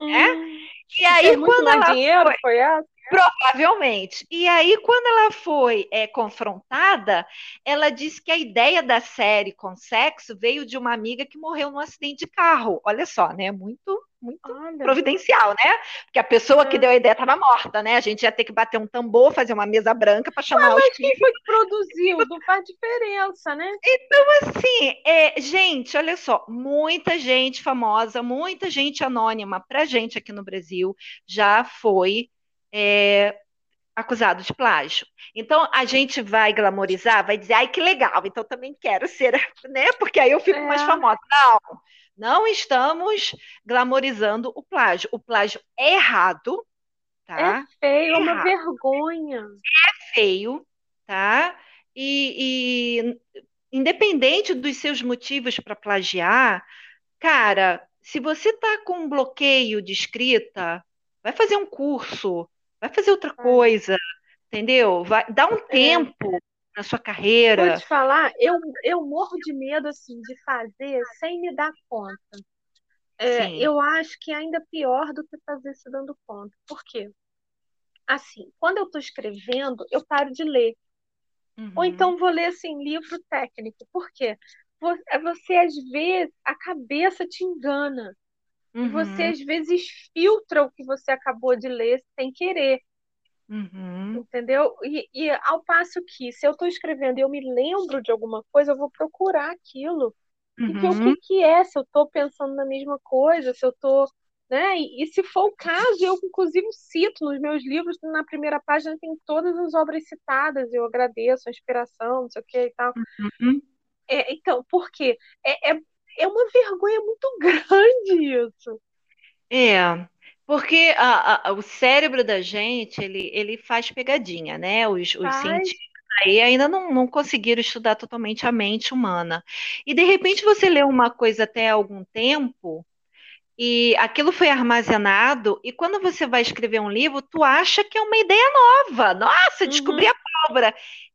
hum, né? Hum. E aí quando ela dinheiro, foi, foi essa? Provavelmente. E aí, quando ela foi é, confrontada, ela disse que a ideia da série com sexo veio de uma amiga que morreu num acidente de carro. Olha só, né? Muito, muito Olha. providencial, né? Porque a pessoa é. que deu a ideia estava morta, né? A gente ia ter que bater um tambor, fazer uma mesa branca para chamar mas os quem foi que produziu? Não faz diferença, né? Então, assim, é, gente, olha só, muita gente famosa, muita gente anônima pra gente aqui no Brasil já foi é, acusado de plágio. Então a gente vai glamorizar, vai dizer, ai que legal, então também quero ser, né? Porque aí eu fico é. mais famosa. Não, não estamos glamorizando o plágio. O plágio é errado, tá? É feio, é uma vergonha. É feio, tá? E, e independente dos seus motivos para plagiar, cara, se você tá com um bloqueio de escrita, vai fazer um curso, vai fazer outra coisa, entendeu? Vai dar um é. tempo na sua carreira. Vou te falar, eu, eu morro de medo assim de fazer sem me dar conta. É, eu acho que é ainda pior do que fazer se dando conta. Por quê? Assim, quando eu estou escrevendo, eu paro de ler. Uhum. Ou então vou ler assim, livro técnico. Por quê? Você, é você, às vezes, a cabeça te engana. Uhum. Você, às vezes, filtra o que você acabou de ler sem querer. Uhum. Entendeu? E, e, ao passo que, se eu estou escrevendo e eu me lembro de alguma coisa, eu vou procurar aquilo. Uhum. E ver o que, que é, se eu estou pensando na mesma coisa, se eu estou. Né? E, e, se for o caso, eu inclusive cito nos meus livros, na primeira página tem todas as obras citadas, eu agradeço a inspiração, não sei o que e tal. Uhum. É, então, por quê? É, é, é uma vergonha muito grande isso. É, porque a, a, o cérebro da gente, ele, ele faz pegadinha, né? Os, os cientistas aí ainda não, não conseguiram estudar totalmente a mente humana. E de repente você lê uma coisa até algum tempo e aquilo foi armazenado, e quando você vai escrever um livro, tu acha que é uma ideia nova. Nossa, descobri uhum. a pólvora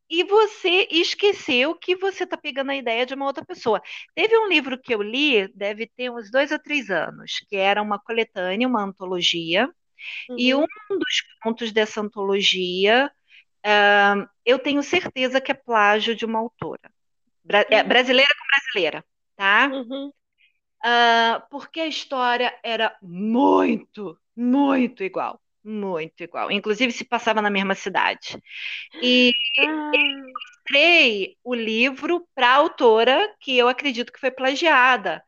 e você esqueceu que você está pegando a ideia de uma outra pessoa. Teve um livro que eu li, deve ter uns dois ou três anos, que era uma coletânea, uma antologia, uhum. e um dos contos dessa antologia, uh, eu tenho certeza que é plágio de uma autora. Bra é uhum. é, brasileira com brasileira, tá? Uhum. Uh, porque a história era muito, muito igual muito igual. Inclusive se passava na mesma cidade. E ah. eu mostrei o livro para a autora, que eu acredito que foi plagiada.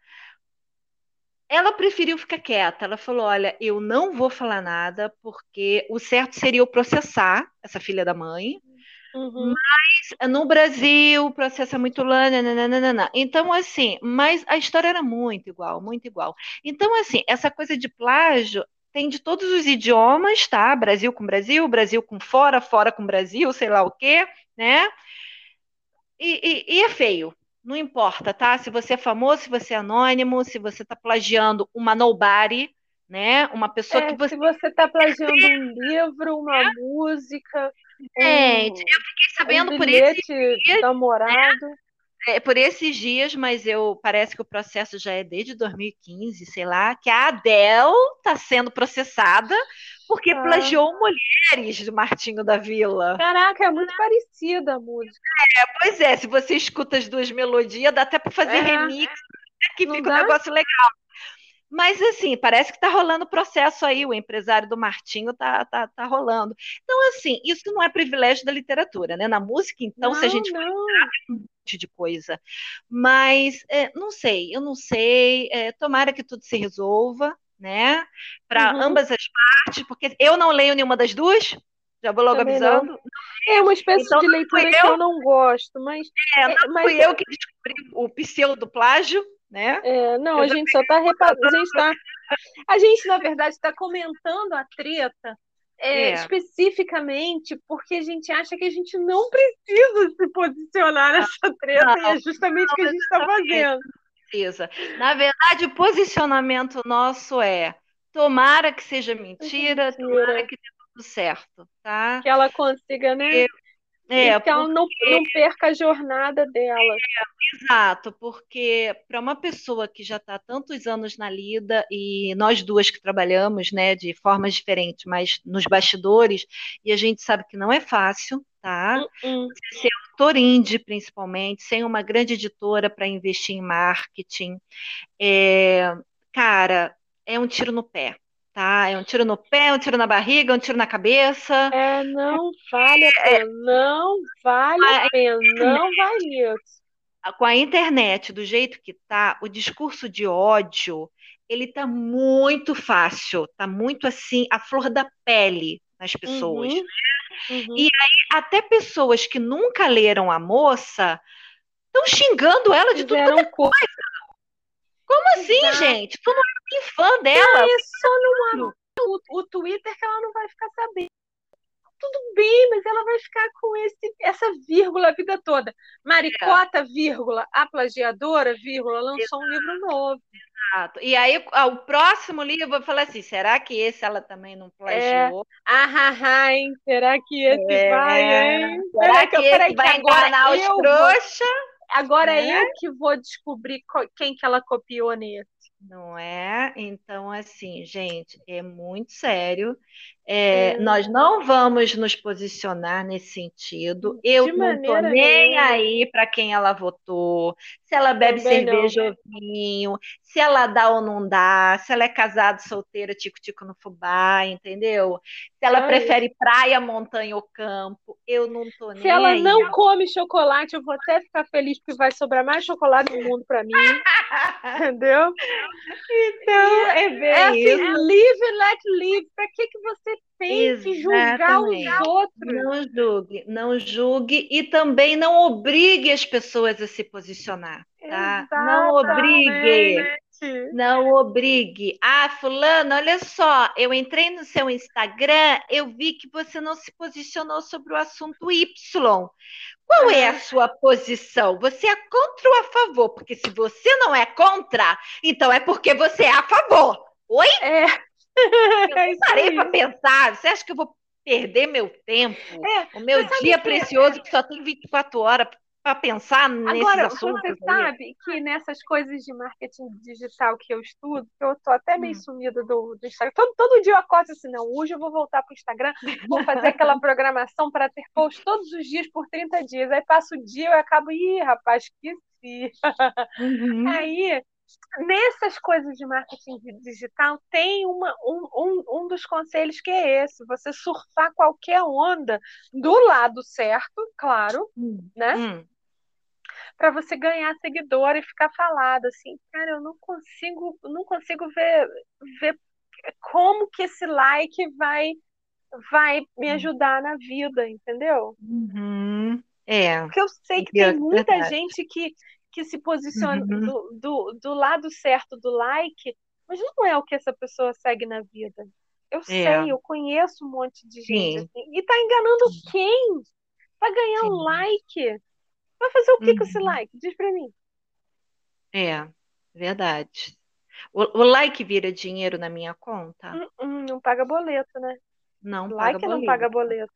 Ela preferiu ficar quieta. Ela falou: Olha, eu não vou falar nada, porque o certo seria eu processar essa filha da mãe. Uhum. Mas no Brasil o processo é muito nananana. Então, assim, mas a história era muito igual, muito igual. Então, assim, essa coisa de plágio tem de todos os idiomas, tá? Brasil com Brasil, Brasil com fora, fora com Brasil, sei lá o quê, né? E, e, e é feio, não importa, tá? Se você é famoso, se você é anônimo, se você está plagiando uma nobody, né? Uma pessoa é, que você. Se você está plagiando um livro, uma é. música. Gente, um, eu fiquei sabendo um por esse. Namorado. Né? É, por esses dias, mas eu parece que o processo já é desde 2015, sei lá, que a Adele está sendo processada porque ah. plagiou mulheres do Martinho da Vila. Caraca, é muito parecida a música. É, pois é, se você escuta as duas melodias, dá até para fazer é. remix, que Não fica dá? um negócio legal. Mas, assim, parece que está rolando processo aí, o empresário do Martinho está tá, tá rolando. Então, assim, isso não é privilégio da literatura, né? Na música, então, não, se a gente não. um monte de coisa. Mas, é, não sei, eu não sei. É, tomara que tudo se resolva, né? Para uhum. ambas as partes, porque eu não leio nenhuma das duas, já vou logo Também avisando. Não. É uma espécie então, de leitura eu, que eu não gosto, mas. É, não é, mas... fui eu que descobri o pseudo plágio né? É, não, eu a gente só está reparando, a gente tá, a gente na verdade está comentando a treta é, é. especificamente porque a gente acha que a gente não precisa se posicionar nessa treta não, e é justamente o que a gente está fazendo. Precisa. Na verdade, o posicionamento nosso é tomara que seja mentira, mentira. tomara que dê tudo certo, tá? Que ela consiga, né? É, e que ela não, não perca a jornada dela. É, exato, porque para uma pessoa que já está tantos anos na lida, e nós duas que trabalhamos né, de formas diferentes, mas nos bastidores, e a gente sabe que não é fácil, tá? Uh -uh. Ser autor indie, principalmente, sem uma grande editora para investir em marketing. É, cara, é um tiro no pé tá? É um tiro no pé, um tiro na barriga, um tiro na cabeça. É, não vale a é. pena, não vale a pena, não vale isso. Com a internet do jeito que tá, o discurso de ódio, ele tá muito fácil, tá muito assim, a flor da pele nas pessoas. Uhum, uhum. E aí, até pessoas que nunca leram a moça estão xingando ela de Fizeram tudo quanto é coisa. Como assim, Exato. gente? Tu não é fã dela? É só no o, o Twitter que ela não vai ficar sabendo. Tudo bem, mas ela vai ficar com esse, essa vírgula a vida toda. Maricota, é. vírgula, a plagiadora, vírgula, lançou Exato. um livro novo. Exato. E aí, o próximo livro, eu falei assim: será que esse ela também não plagiou? É. Ah, ah, ah, hein? Será que esse é. vai, hein? Será que, que esse vai enganar os trouxa? Agora é eu que vou descobrir quem que ela copiou nesse. Não é? Então, assim, gente, é muito sério. É, é. Nós não vamos nos posicionar nesse sentido. Eu De não estou nem aí para quem ela votou, se ela bebe Também cerveja não. ou vinho, se ela dá ou não dá, se ela é casada, solteira, tico-tico no fubá, entendeu? Se ela é prefere praia, montanha ou campo, eu não estou nem Se ela aí. não come chocolate, eu vou até ficar feliz porque vai sobrar mais chocolate no mundo para mim. Entendeu? Então, é bem é assim, isso. live and let live. Para que, que você tem Exatamente. que julgar os outros? Não julgue, não julgue e também não obrigue as pessoas a se posicionar, tá? Exatamente. Não obrigue. Não obrigue. Ah, fulano, olha só, eu entrei no seu Instagram, eu vi que você não se posicionou sobre o assunto Y. Qual é a sua posição? Você é contra ou a favor? Porque se você não é contra, então é porque você é a favor. Oi? É. Eu parei para pensar. Você acha que eu vou perder meu tempo? É, o meu dia precioso, que só tem 24 horas para pensar nesses Agora, assuntos. Você sabe que nessas coisas de marketing digital que eu estudo, que eu tô até meio hum. sumida do, do Instagram. Todo, todo dia eu acordo assim, não, hoje eu vou voltar para o Instagram, vou fazer aquela programação para ter post todos os dias por 30 dias. Aí passo o dia e eu acabo, ih, rapaz, esqueci. Uhum. Aí nessas coisas de marketing digital tem uma, um, um, um dos conselhos que é esse, você surfar qualquer onda do lado certo, claro, hum, né? Hum para você ganhar seguidor e ficar falado assim, cara, eu não consigo, não consigo ver, ver como que esse like vai vai me hum. ajudar na vida, entendeu? Uhum. É. Porque eu sei que tem muita gente que, que se posiciona uhum. do, do, do lado certo do like, mas não é o que essa pessoa segue na vida. Eu é. sei, eu conheço um monte de gente assim, e tá enganando quem? Vai ganhar Sim. um like. Vai fazer o que uhum. com esse uhum. like? Diz pra mim. É, verdade. O, o, like vira dinheiro na minha conta? Não, hum, hum, não paga boleto, né? Não like paga boleto. não paga boleto.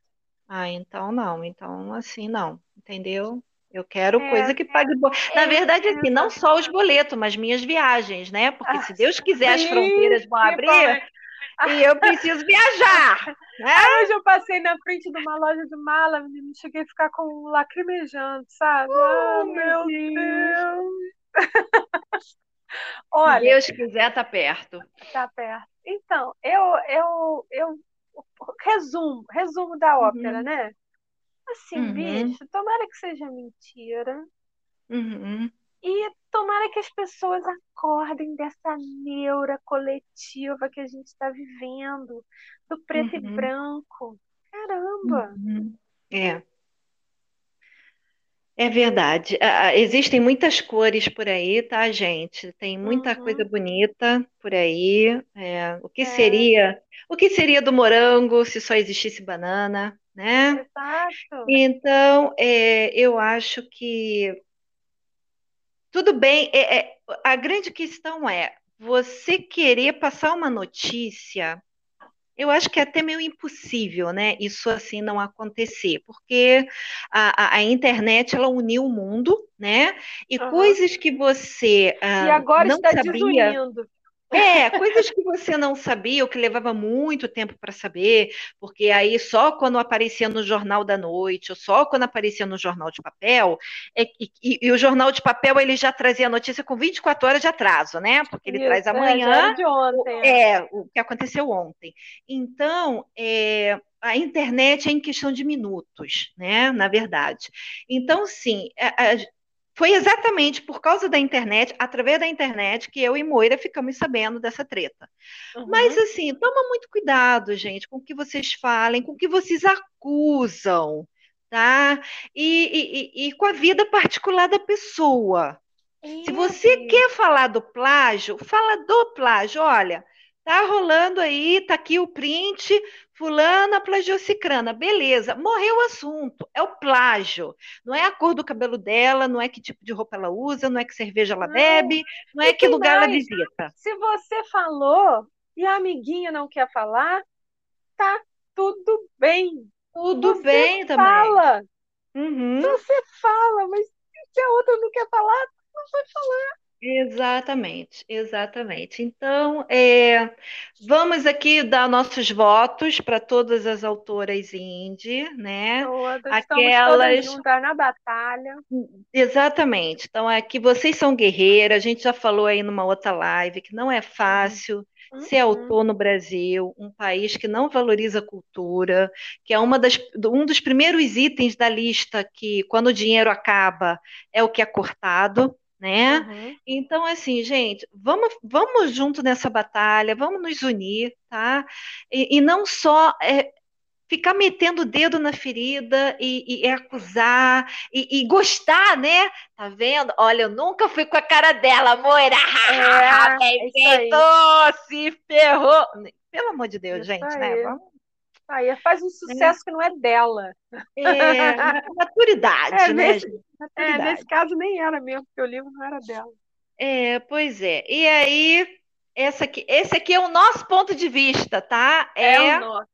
Ah, então não. Então, assim, não. Entendeu? Eu quero é, coisa que pague boleto. É, Na verdade, assim, não só os boletos, mas minhas viagens, né? Porque ah, se Deus quiser, sim, as fronteiras vão abrir e eu preciso viajar. Né? Hoje eu passei na frente de uma loja de mala, menino, cheguei a ficar com lacrimejando, sabe? Oh, oh meu Deus! Deus. Olha, Se Deus quiser, tá perto. tá perto. Então, eu, eu, eu resumo, resumo da ópera, Uhum, né? Assim, uhum, bicho, tomara que seja mentira. uhum, E tomara que as pessoas acordem dessa neura coletiva que a gente está vivendo, do preto e uhum, branco. Caramba! uhum. É. É verdade. Ah, existem muitas cores por aí, tá, gente? Tem muita coisa Uhum, bonita por aí. É, o que é, seria, o que seria do morango se só existisse banana, né? exato. Então, é, eu acho que tudo bem. é- é- a grande questão é você querer passar uma notícia. Eu acho que é até meio impossível, né? Isso assim não acontecer, porque a, a- a internet ela uniu o mundo, né? E Uhum. coisas que você E ah, agora não está sabia desunindo. É, coisas que você não sabia, ou que levava muito tempo para saber, porque aí só quando aparecia no Jornal da Noite, ou só quando aparecia no Jornal de Papel, é- e, e- e o Jornal de Papel ele já trazia a notícia com 24 horas de atraso, né? Porque ele Isso, traz é, amanhã de o, ontem. é. é, o que aconteceu ontem. Então, é, a internet é em questão de minutos, né? Na verdade. Então, sim, a- a- foi exatamente por causa da internet, através da internet, que eu e Moira ficamos sabendo dessa treta. Mas, Uhum. assim, toma muito cuidado, gente, com o que vocês falem, com o que vocês acusam, tá? E, e- e- com a vida particular da pessoa. Se você quer falar do plágio, fala do plágio. Olha, tá rolando aí, tá aqui o print, fulana plagiou cicrana. Beleza, morreu o assunto. É o plágio. Não é a cor do cabelo dela, não é que tipo de roupa ela usa, não é que cerveja ela não. bebe, não é E que tem lugar ela mais. visita. Se você falou e a amiguinha não quer falar, tá tudo bem. Tudo Você bem também. fala, Uhum. você fala, mas se a outra não quer falar, não vai falar. Exatamente, exatamente. Então, é, vamos aqui dar nossos votos para todas as autoras indie, né? Todas, estamos todas Aquelas, juntas na batalha. exatamente. Então, é que vocês são guerreiras. A gente já falou aí numa outra live que não é Uhum. fácil ser Uhum. autor no Brasil, um país que não valoriza a cultura, que é uma das, um dos primeiros itens da lista que, quando o dinheiro acaba, é o que é cortado né? Uhum. Então, assim, gente, vamos, vamos junto nessa batalha, vamos nos unir, tá? E, e não só é, ficar metendo o dedo na ferida e, e acusar e, e gostar, né? Tá vendo? Olha, eu nunca fui com a cara dela, Moira. É, é se ferrou. Pelo amor de Deus, gente, né? Vamos, Aí faz um né? sucesso que não é dela. É, É, maturidade, né, nesse, gente? é, nesse Maturidade. caso nem era mesmo, porque o livro não era dela. É, pois é. E aí, essa aqui, esse aqui é o nosso ponto de vista, tá? É o É nosso.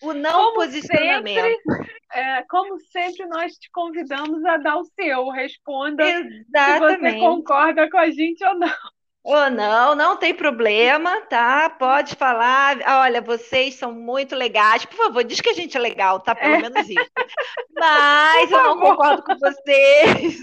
o não Como sempre, posicionamento. é, como sempre, nós te convidamos a dar o seu. Responda se você Exatamente. concorda com a gente ou não. Ou não, não tem problema, tá? Pode falar. Olha, vocês são muito legais. Por favor, diz que a gente é legal, tá? Pelo É, menos isso. Mas eu não concordo com vocês.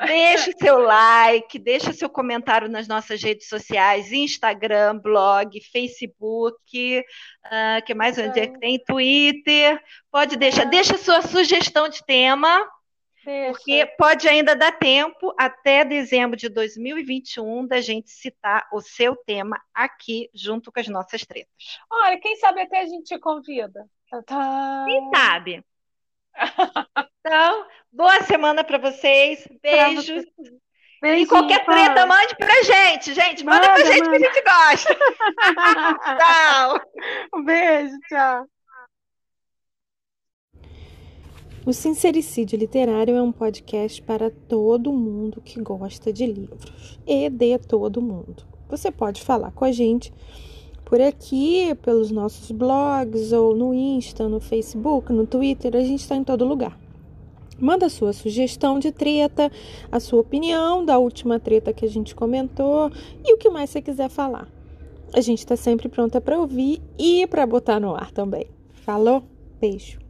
Deixe o seu like, deixe seu comentário nas nossas redes sociais, Instagram, blog, Facebook, ah, que mais onde é que tem? Twitter. Pode deixar, É, deixa sua sugestão de tema, porque pode ainda dar tempo até dezembro de 2021 da gente citar o seu tema aqui junto com as nossas tretas. Olha, quem sabe até a gente te convida. Tá. Quem sabe? Então, boa semana para vocês. Pra Beijos. você. E Beijinho, qualquer treta, mande pra gente, gente. Manda pra Manda, gente que a manda. gente gosta. Tchau. Um beijo, tchau. O Sincericídio Literário é um podcast para todo mundo que gosta de livros e de todo mundo. Você pode falar com a gente por aqui, pelos nossos blogs, ou no Insta, no Facebook, no Twitter, a gente está em todo lugar. Manda sua sugestão de treta, a sua opinião da última treta que a gente comentou e o que mais você quiser falar. A gente está sempre pronta para ouvir e para botar no ar também. Falou? Beijo.